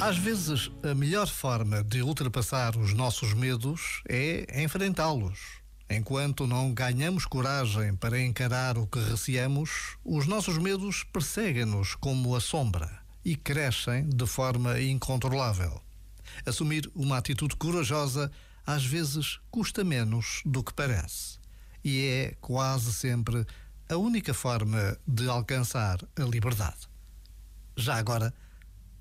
Às vezes, a melhor forma de ultrapassar os nossos medos é enfrentá-los. Enquanto não ganhamos coragem para encarar o que receamos, os nossos medos perseguem-nos como a sombra e crescem de forma incontrolável. Assumir uma atitude corajosa às vezes custa menos do que parece. E é quase sempre a única forma de alcançar a liberdade. Já agora,